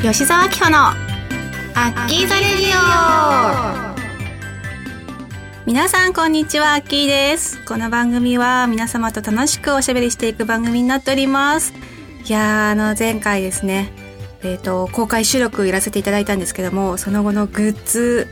吉澤明穂のアッキーザレディオ。皆さんこんにちはアッキーです。この番組は皆様と楽しくおしゃべりしていく番組になっております。いやあの前回ですねえっ、ー、と公開収録やらせていただいたんですけどもその後のグッズ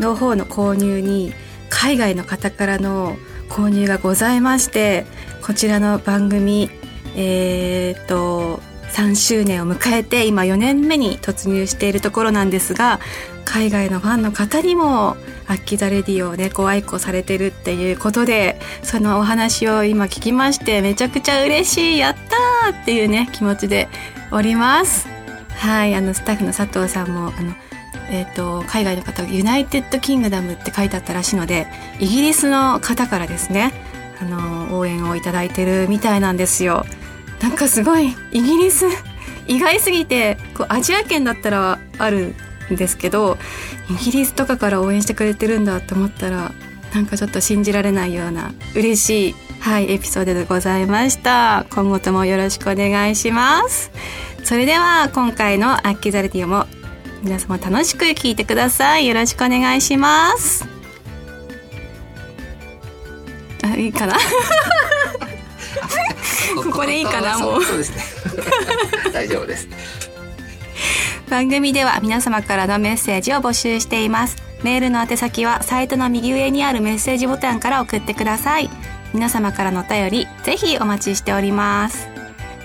の方の購入に海外の方からの購入がございましてこちらの番組えっ、ー、と3周年を迎えて今4年目に突入しているところなんですが海外のファンの方にもアッキザレディをねご愛顧されてるっていうことでそのお話を今聞きましてめちゃくちゃ嬉しいやったーっていうね気持ちでおります。はいあのスタッフの佐藤さんもあのえーと、海外の方 United Kingdom って書いてあったらしいのでイギリスの方からですねあの応援をいただいてるみたいなんですよ。なんかすごいイギリス意外すぎてこうアジア圏だったらあるんですけどイギリスとかから応援してくれてるんだと思ったらなんかちょっと信じられないような嬉しい、はい、エピソードでございました。今後ともよろしくお願いします。それでは今回のアッキザルティオも皆様楽しく聞いてください。よろしくお願いします。あいいかな？ここでいいかなもう。そうですね。大丈夫です。番組では皆様からのメッセージを募集しています。メールの宛先はサイトの右上にあるメッセージボタンから送ってください。皆様からのお便りぜひお待ちしております。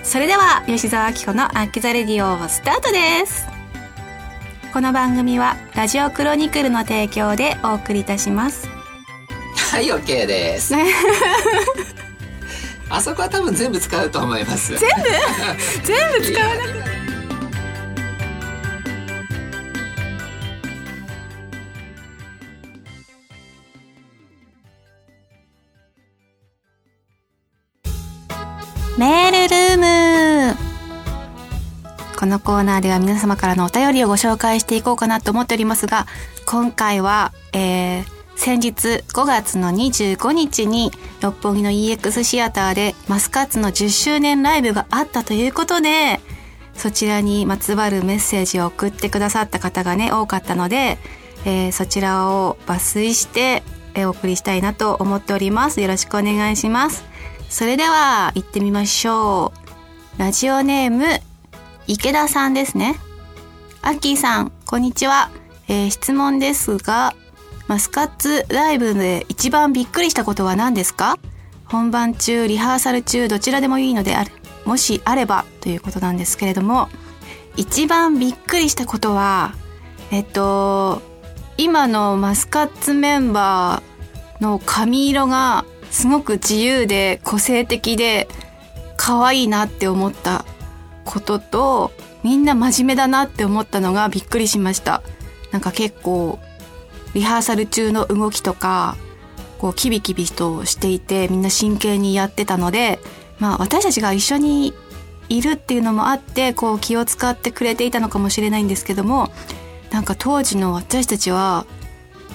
それでは吉沢明子のアッキザレディオスタートです。この番組はラジオクロニクルの提供でお送りいたします。はい OK です あそこは多分全部使うと思います。全部？全部使わなくて。メールルーム。このコーナーでは皆様からのお便りをご紹介していこうかなと思っておりますが、今回は、えー、先日5月の25日に六本木の EX シアターでマスカッツの10周年ライブがあったということで、そちらにまつわるメッセージを送ってくださった方がね、多かったので、えー、そちらを抜粋して、お送りしたいなと思っております。よろしくお願いします。それでは、行ってみましょう。ラジオネーム、池田さんですね。アッキーさん、こんにちは。えー、質問ですが、マスカッツライブで一番びっくりしたことは何ですか？本番中、リハーサル中、どちらでもいいのである。もしあればということなんですけれども、一番びっくりしたことは、えっと、今のマスカッツメンバーの髪色がすごく自由で個性的で可愛いなって思ったことと、みんな真面目だなって思ったのがびっくりしました。なんか結構リハーサル中の動きとか、こう、キビキビとしていて、みんな真剣にやってたので、まあ、私たちが一緒にいるっていうのもあって、こう、気を使ってくれていたのかもしれないんですけども、なんか当時の私たちは、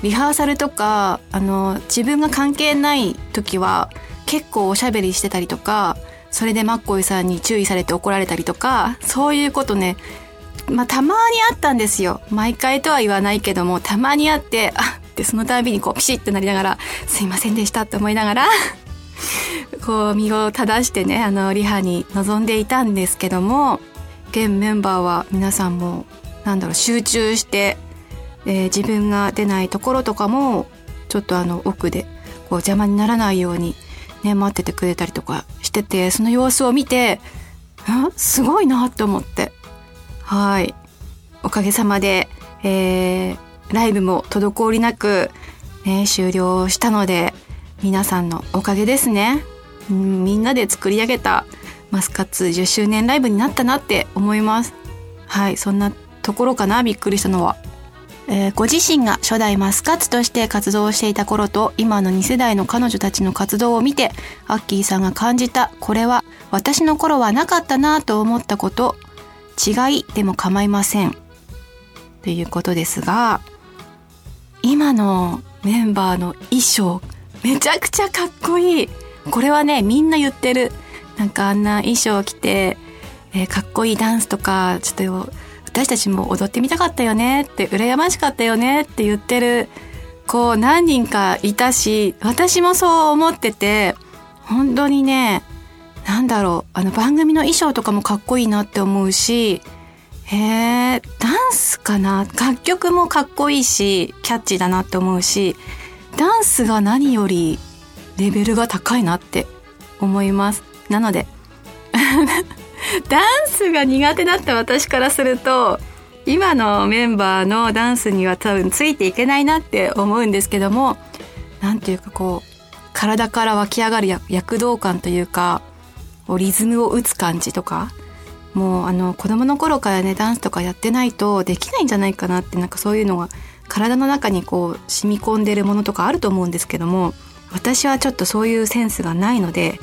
リハーサルとか、あの、自分が関係ない時は、結構おしゃべりしてたりとか、それでマッコイさんに注意されて怒られたりとか、そういうことね、まあ、たまにあったんですよ。毎回とは言わないけども、たまにあって、あってそのたびにこうピシッてなりながら、すいませんでしたって思いながら こう身を正してね、あの、リハに臨んでいたんですけども、現メンバーは皆さんも、なんだろう、集中して、えー、自分が出ないところとかも、ちょっとあの、奥で、こう邪魔にならないように、ね、待っててくれたりとかしてて、その様子を見て、すごいなって思って。はい。おかげさまで、えー、ライブも滞りなく、ね、終了したので、皆さんのおかげですね。うん、みんなで作り上げたマスカッツ10周年ライブになったなって思います。はい、そんなところかな、びっくりしたのは。え、ご自身が初代マスカッツとして活動していた頃と今の2世代の彼女たちの活動を見てアッキーさんが感じたこれは私の頃はなかったなと思ったこと違いでも構いません。ということですが、今のメンバーの衣装、めちゃくちゃかっこいい。これはね、みんな言ってる。なんかあんな衣装着て、えー、かっこいいダンスとか、ちょっと私たちも踊ってみたかったよねって羨ましかったよねって言ってるこう何人かいたし私もそう思ってて本当にねなんだろうあの番組の衣装とかもかっこいいなって思うしへえダンスかな？楽曲もかっこいいしキャッチーだなって思うしダンスが何よりレベルが高いなって思います。なので ダンスが苦手だった私からすると今のメンバーのダンスには多分ついていけないなって思うんですけどもなんていうかこう体から湧き上がる躍動感というかリズムを打つ感じとかもうあの子供の頃からねダンスとかやってないとできないんじゃないかなってなんかそういうのが体の中にこう染み込んでるものとかあると思うんですけども私はちょっとそういうセンスがないので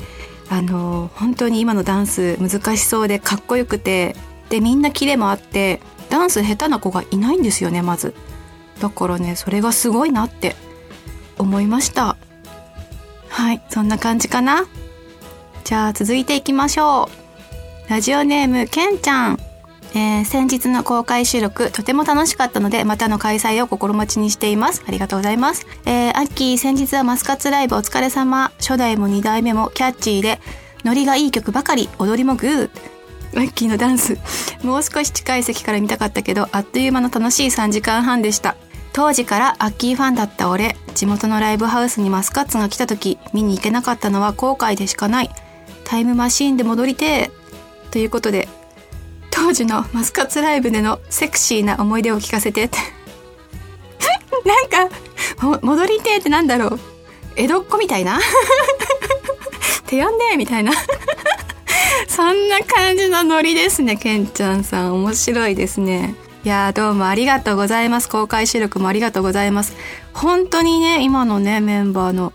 あの本当に今のダンス難しそうでかっこよくてでみんなキレもあってダンス下手な子がいないんですよねまず。だからねそれがすごいなって思いました。はいそんな感じかな。じゃあ続いていきましょう。ラジオネームけんちゃん。えー、先日の公開収録とても楽しかったのでまたの開催を心待ちにしています。ありがとうございます。えー、アッキー先日はマスカッツライブお疲れ様。初代も2代目もキャッチーでノリがいい曲ばかり踊りもグー。アッキーのダンス。もう少し近い席から見たかったけどあっという間の楽しい3時間半でした。当時からアッキーファンだった俺地元のライブハウスにマスカッツが来た時見に行けなかったのは後悔でしかない。タイムマシーンで戻りてということで当時のマスカツライブでのセクシーな思い出を聞かせて。なんか戻りてってなんだろう。江戸っ子みたいな。手呼んでみたいな。そんな感じのノリですねけんちゃんさん。面白いですね。いやどうもありがとうございます。公開収録もありがとうございます。本当にね今のねメンバーの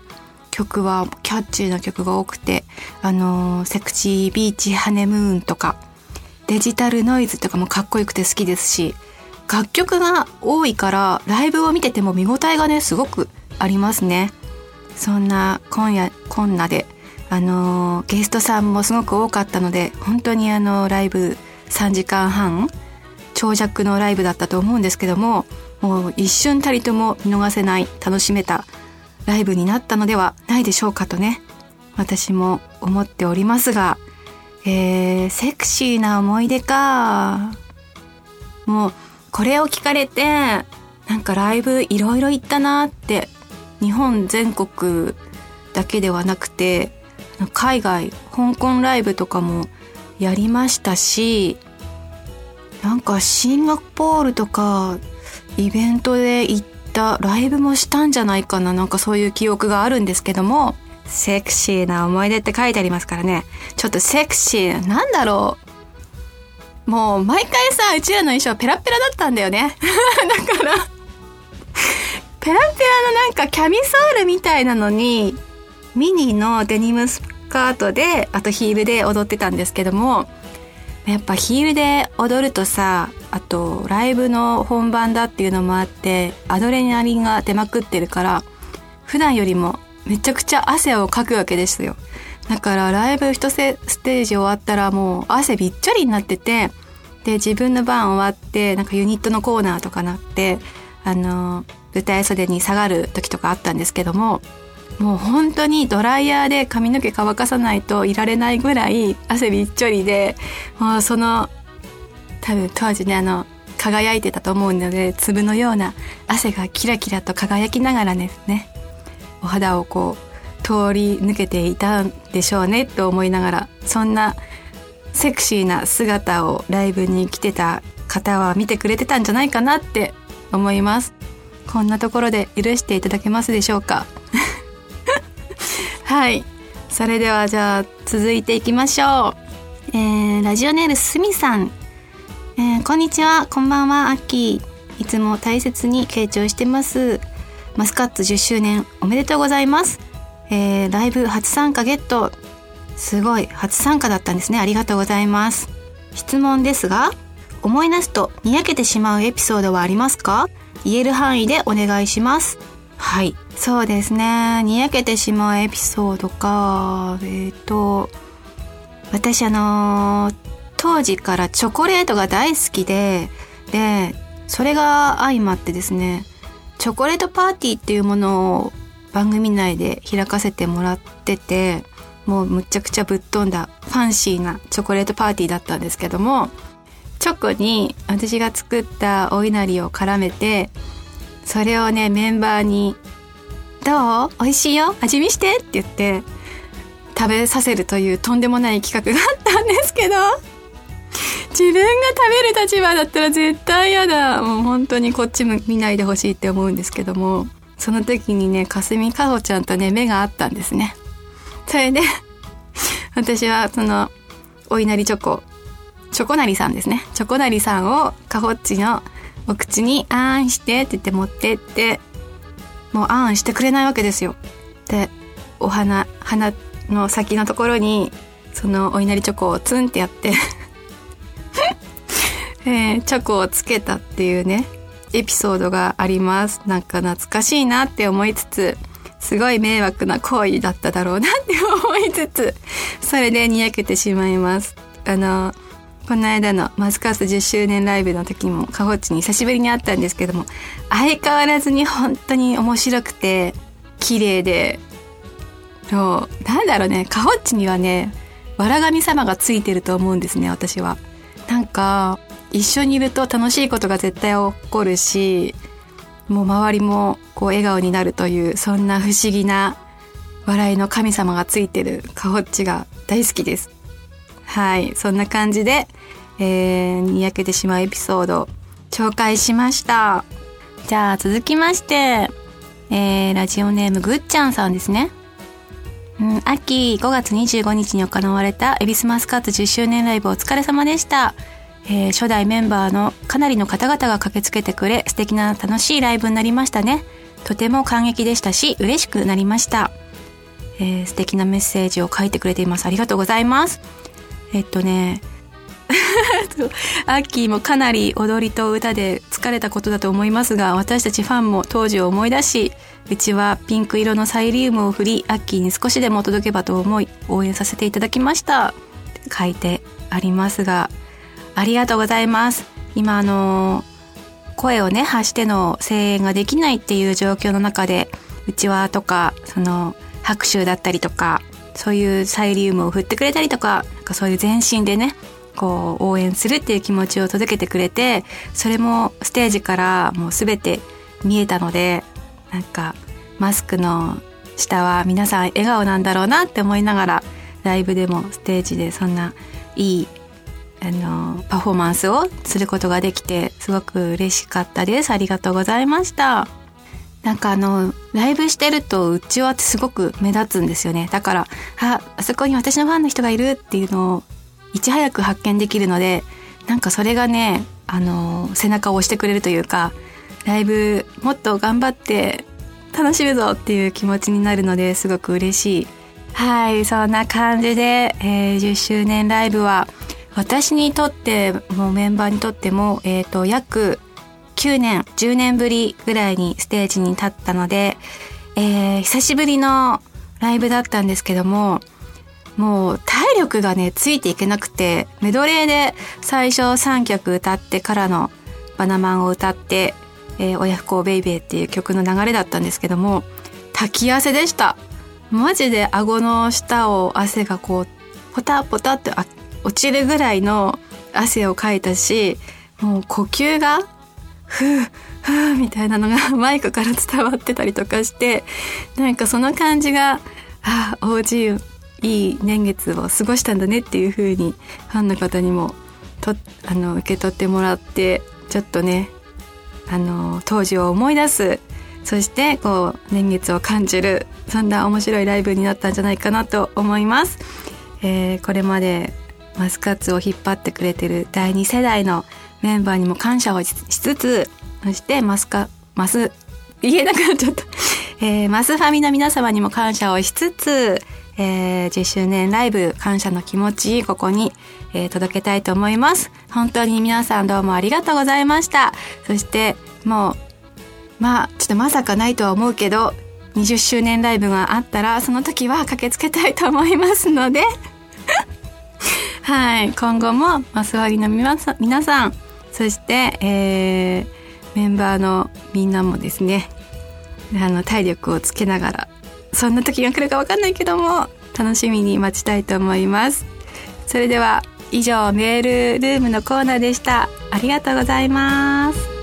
曲はキャッチーな曲が多くてあのー、セクシービーチハネムーンとかデジタルノイズとかもかっこよくて好きですし楽曲が多いからライブを見てても見応えがねすごくありますね。そんな今夜こんなであのゲストさんもすごく多かったので本当にあのライブ3時間半長尺のライブだったと思うんですけどももう一瞬たりとも見逃せない楽しめたライブになったのではないでしょうかとね私も思っておりますがえー、セクシーな思い出か。もう、これを聞かれて、なんかライブいろいろ行ったなって、日本全国だけではなくて、海外、香港ライブとかもやりましたし、なんかシンガポールとかイベントで行っったライブもしたんじゃないかななんかそういう記憶があるんですけどもセクシーな思い出って書いてありますからね。ちょっとセクシー、なんだろう。もう毎回さ、うちらの衣装ペラペラだったんだよね。だからペラペラのなんかキャミソールみたいなのに、ミニのデニムスカートで、あとヒールで踊ってたんですけども、やっぱヒールで踊るとさ、あとライブの本番だっていうのもあって、アドレナリンが出まくってるから、普段よりもめちゃくちゃ汗をかくわけですよ。だからライブ一ステージ終わったらもう汗びっちょりになってて、で、自分の番終わって、なんかユニットのコーナーとかなって、あの、舞台袖に下がる時とかあったんですけども、もう本当にドライヤーで髪の毛乾かさないといられないぐらい汗びっちょりで、もうその、多分当時ね、あの、輝いてたと思うので、粒のような汗がキラキラと輝きながらですね、お肌をこう通り抜けていたんでしょうねと思いながらそんなセクシーな姿をライブに来てた方は見てくれてたんじゃないかなって思います。こんなところで許していただけますでしょうか？はいそれではじゃあ続いていきましょう、えー、ラジオネームすみさん、えー、こんにちはこんばんはアッキーいつも大切に傾聴してますマスカッツ10周年おめでとうございます。えー、ライブ初参加ゲット。すごい、初参加だったんですね。ありがとうございます。質問ですが、思い出すとにやけてしまうエピソードはありますか？言える範囲でお願いします。はい。そうですね。にやけてしまうエピソードか。えっ、ー、と、私あの、当時からチョコレートが大好きで、でそれが相まってですねチョコレートパーティーっていうものを番組内で開かせてもらっててもうむちゃくちゃぶっ飛んだファンシーなチョコレートパーティーだったんですけどもチョコに私が作ったお稲荷を絡めてそれをねメンバーに「どう？美味しいよ？味見して」って言って食べさせるというとんでもない企画があったんですけど自分が食べる立場だったら絶対嫌だ。もう本当にこっちも見ないでほしいって思うんですけどもその時にねかすみかほちゃんとね目があったんですね。それで私はそのお稲荷チョコチョコなりさんですね。チョコなりさんをかほっちのお口にあんしてって言って持ってってもうあーんしてくれないわけですよ。でお花花の先のところにそのお稲荷チョコをツンってやって えー、チョコをつけたっていうねエピソードがあります。なんか懐かしいなって思いつつすごい迷惑な行為だっただろうなって思いつつそれでにやけてしまいます。あのこの間のマスカス10周年ライブの時もカホッチに久しぶりに会ったんですけども相変わらずに本当に面白くて綺麗でそうなんだろうね。カホッチにはねわら神様がついてると思うんですね私は。なんか一緒にいると楽しいことが絶対起こるしもう周りもこう笑顔になるというそんな不思議な笑いの神様がついてるカホッチが大好きです。はいそんな感じで、えー、にやけてしまうエピソード紹介しました。じゃあ続きましてえー、ラジオネームぐっちゃんさんですね。うん、秋5月25日に行われたエビスマスカット10周年ライブお疲れ様でした。えー、初代メンバーのかなりの方々が駆けつけてくれ素敵な楽しいライブになりましたね。とても感激でしたし嬉しくなりました、えー、素敵なメッセージを書いてくれています。ありがとうございます。えっとね アッキーもかなり踊りと歌で疲れたことだと思いますが私たちファンも当時を思い出しうちはピンク色のサイリウムを振りアッキーに少しでも届けばと思い応援させていただきました書いてありますがありがとうございます。今あの声をね発しての声援ができないっていう状況の中でうちわとかその拍手だったりとかそういうサイリウムを振ってくれたりとかなんかそういう全身でねこう応援するっていう気持ちを届けてくれてそれもステージからもう全て見えたのでなんかマスクの下は皆さん笑顔なんだろうなって思いながらライブでもステージでそんないいあのパフォーマンスをすることができてすごく嬉しかったです。ありがとうございました。なんかあのライブしてるとうちわってすごく目立つんですよね。だからああそこに私のファンの人がいるっていうのをいち早く発見できるのでなんかそれがねあの背中を押してくれるというかライブもっと頑張って楽しむぞっていう気持ちになるのですごく嬉しい。はいそんな感じで、えー、10周年ライブは私にとってもメンバーにとっても、えっ、ー、と、約9年、10年ぶりぐらいにステージに立ったので、えー、久しぶりのライブだったんですけども、もう体力がね、ついていけなくて、メドレーで最初3曲歌ってからのバナマンを歌って、えー、親不孝ベイベーっていう曲の流れだったんですけども、滝汗でした。マジで顎の下を汗がこう、ポタポタって落ちるぐらいの汗をかいたしもう呼吸がふうふうみたいなのが マイクから伝わってたりとかしてなんかその感じがああ OG いい年月を過ごしたんだねっていう風にファンの方にもとあの受け取ってもらってちょっとねあの当時を思い出すそしてこう年月を感じるそんな面白いライブになったんじゃないかなと思います。えー、これまでマスカッツを引っ張ってくれてる第2世代のメンバーにも感謝をしつつそしてマスカマス 言えなくなっちゃった、えー、マスファミの皆様にも感謝をしつつ、えー、10周年ライブ感謝の気持ちここに、えー、届けたいと思います。本当に皆さんどうもありがとうございました。そしてもうまあちょっとまさかないとは思うけど20周年ライブがあったらその時は駆けつけたいと思いますので。はい今後もマスワリの皆さ皆さんそして、えー、メンバーのみんなもですねあの体力をつけながらそんな時が来るか分かんないけども楽しみに待ちたいと思います。それでは以上メールルームのコーナーでした。ありがとうございます。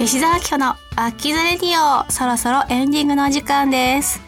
吉沢明歩のアッキーズレディオそろそろエンディングのお時間です。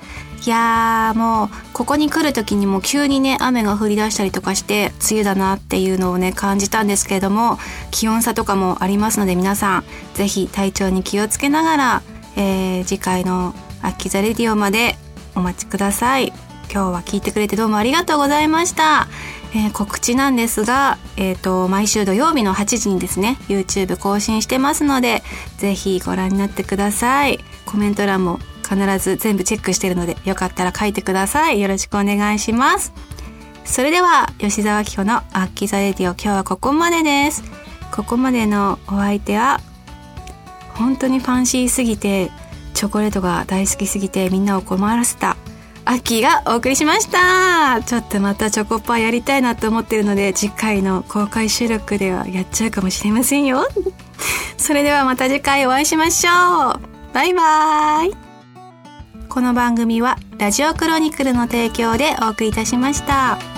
いやーもうここに来る時にも急にね雨が降り出したりとかして梅雨だなっていうのをね感じたんですけれども気温差とかもありますので皆さん是非体調に気をつけながら、えー、次回の「アッキザレディオ」までお待ちください。今日は聞いてくれてどうもありがとうございました、えー、告知なんですが、えーと、毎週土曜日の8時にですね YouTube 更新してますので是非ご覧になってくださいコメント欄も必ず全部チェックしてるのでよかったら書いてください。よろしくお願いします。それでは、吉沢紀子のアッキザレディオ今日はここまでです。ここまでのお相手は、本当にファンシーすぎて、チョコレートが大好きすぎてみんなを困らせた。アキがお送りしました。ちょっとまたチョコパーやりたいなと思ってるので次回の公開収録ではやっちゃうかもしれませんよ。それではまた次回お会いしましょう。バイバイ。この番組はラジオクロニクルの提供でお送りいたしました。